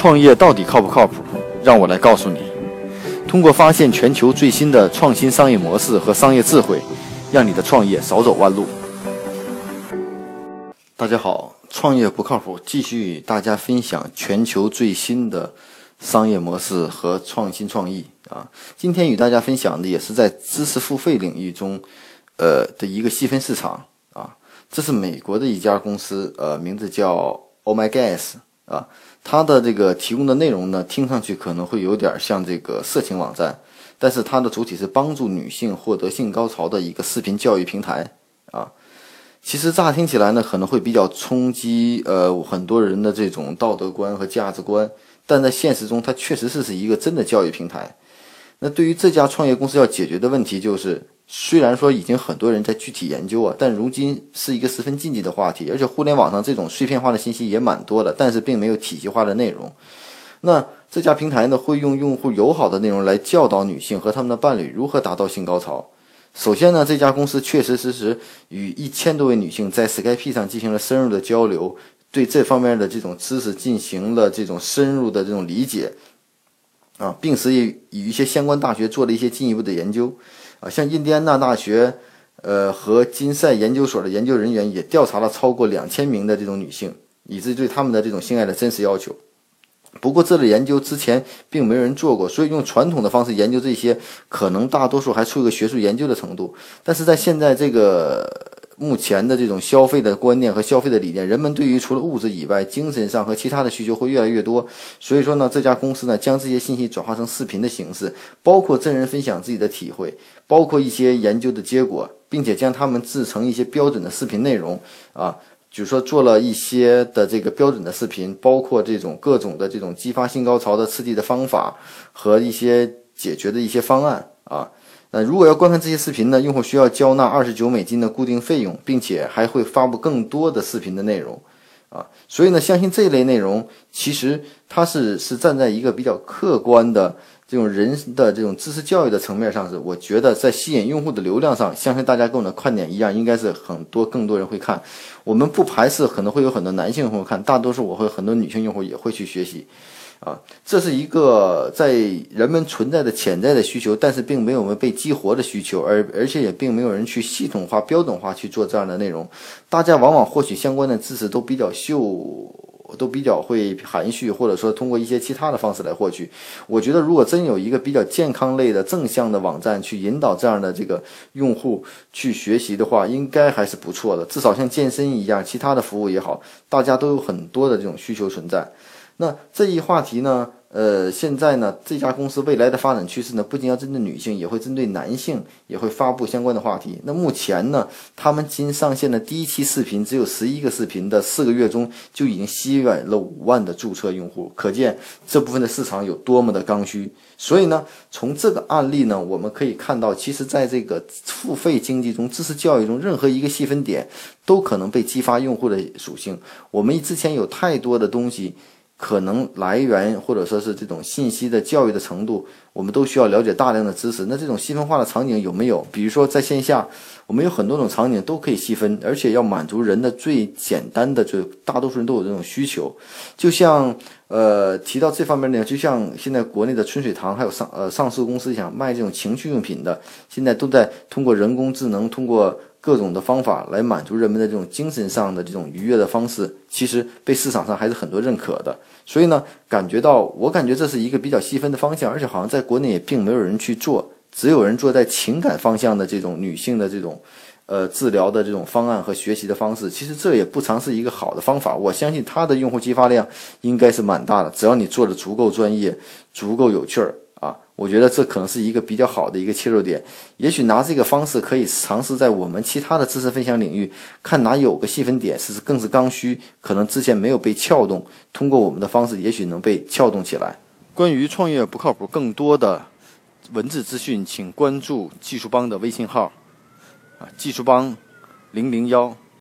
创业到底靠不靠谱？让我来告诉你。通过发现全球最新的创新商业模式和商业智慧，让你的创业少走弯路。大家好，创业不靠谱，继续与大家分享全球最新的商业模式和创新创意啊。今天与大家分享的也是在知识付费领域中，呃的一个细分市场啊。这是美国的一家公司，呃，名字叫 Oh My Gas。啊，它的这个提供的内容呢，听上去可能会有点像这个色情网站，但是它的主体是帮助女性获得性高潮的一个视频教育平台啊。其实乍听起来呢，可能会比较冲击呃很多人的这种道德观和价值观，但在现实中，它确实是是一个真的教育平台。那对于这家创业公司要解决的问题就是。虽然说已经很多人在具体研究啊，但如今是一个十分禁忌的话题，而且互联网上这种碎片化的信息也蛮多的，但是并没有体系化的内容。那这家平台呢，会用用户友好的内容来教导女性和他们的伴侣如何达到性高潮。首先呢，这家公司确实实实与一千多位女性在 Skype 上进行了深入的交流，对这方面的这种知识进行了这种深入的这种理解啊，并且也与一些相关大学做了一些进一步的研究。啊，像印第安纳大学，呃和金赛研究所的研究人员也调查了超过两千名的这种女性，以致对他们的这种性爱的真实要求。不过这类研究之前并没有人做过，所以用传统的方式研究这些，可能大多数还处于一个学术研究的程度。但是在现在这个。目前的这种消费的观念和消费的理念，人们对于除了物质以外，精神上和其他的需求会越来越多。所以说呢，这家公司呢，将这些信息转化成视频的形式，包括真人分享自己的体会，包括一些研究的结果，并且将它们制成一些标准的视频内容啊，就是说做了一些的这个标准的视频，包括这种各种的这种激发性高潮的刺激的方法和一些解决的一些方案啊。那如果要观看这些视频呢？用户需要交纳二十九美金的固定费用，并且还会发布更多的视频的内容，啊，所以呢，相信这一类内容其实它是是站在一个比较客观的这种人的这种知识教育的层面上，是我觉得在吸引用户的流量上，相信大家跟我的看点一样，应该是很多更多人会看。我们不排斥可能会有很多男性用户看，大多数我会很多女性用户也会去学习。啊，这是一个在人们存在的潜在的需求，但是并没有被激活的需求，而而且也并没有人去系统化、标准化去做这样的内容。大家往往获取相关的知识都比较秀，都比较会含蓄，或者说通过一些其他的方式来获取。我觉得，如果真有一个比较健康类的正向的网站去引导这样的这个用户去学习的话，应该还是不错的。至少像健身一样，其他的服务也好，大家都有很多的这种需求存在。那这一话题呢？呃，现在呢，这家公司未来的发展趋势呢，不仅要针对女性，也会针对男性，也会发布相关的话题。那目前呢，他们新上线的第一期视频只有十一个视频的四个月中，就已经吸引了五万的注册用户，可见这部分的市场有多么的刚需。所以呢，从这个案例呢，我们可以看到，其实在这个付费经济中，知识教育中，任何一个细分点都可能被激发用户的属性。我们之前有太多的东西。可能来源或者说是这种信息的教育的程度，我们都需要了解大量的知识。那这种细分化的场景有没有？比如说在线下，我们有很多种场景都可以细分，而且要满足人的最简单的，就大多数人都有这种需求。就像呃提到这方面呢，就像现在国内的春水堂还有上呃上市公司想卖这种情趣用品的，现在都在通过人工智能通过。各种的方法来满足人们的这种精神上的这种愉悦的方式，其实被市场上还是很多认可的。所以呢，感觉到我感觉这是一个比较细分的方向，而且好像在国内也并没有人去做，只有人做在情感方向的这种女性的这种，呃，治疗的这种方案和学习的方式。其实这也不尝是一个好的方法。我相信它的用户激发量应该是蛮大的，只要你做的足够专业，足够有趣儿。啊我觉得这可能是一个比较好的一个切入点，也许拿这个方式可以尝试在我们其他的知识分享领域，看哪有个细分点是更是刚需，可能之前没有被撬动，通过我们的方式，也许能被撬动起来。关于创业不靠谱，更多的文字资讯，请关注技术帮的微信号，啊，技术帮零零幺。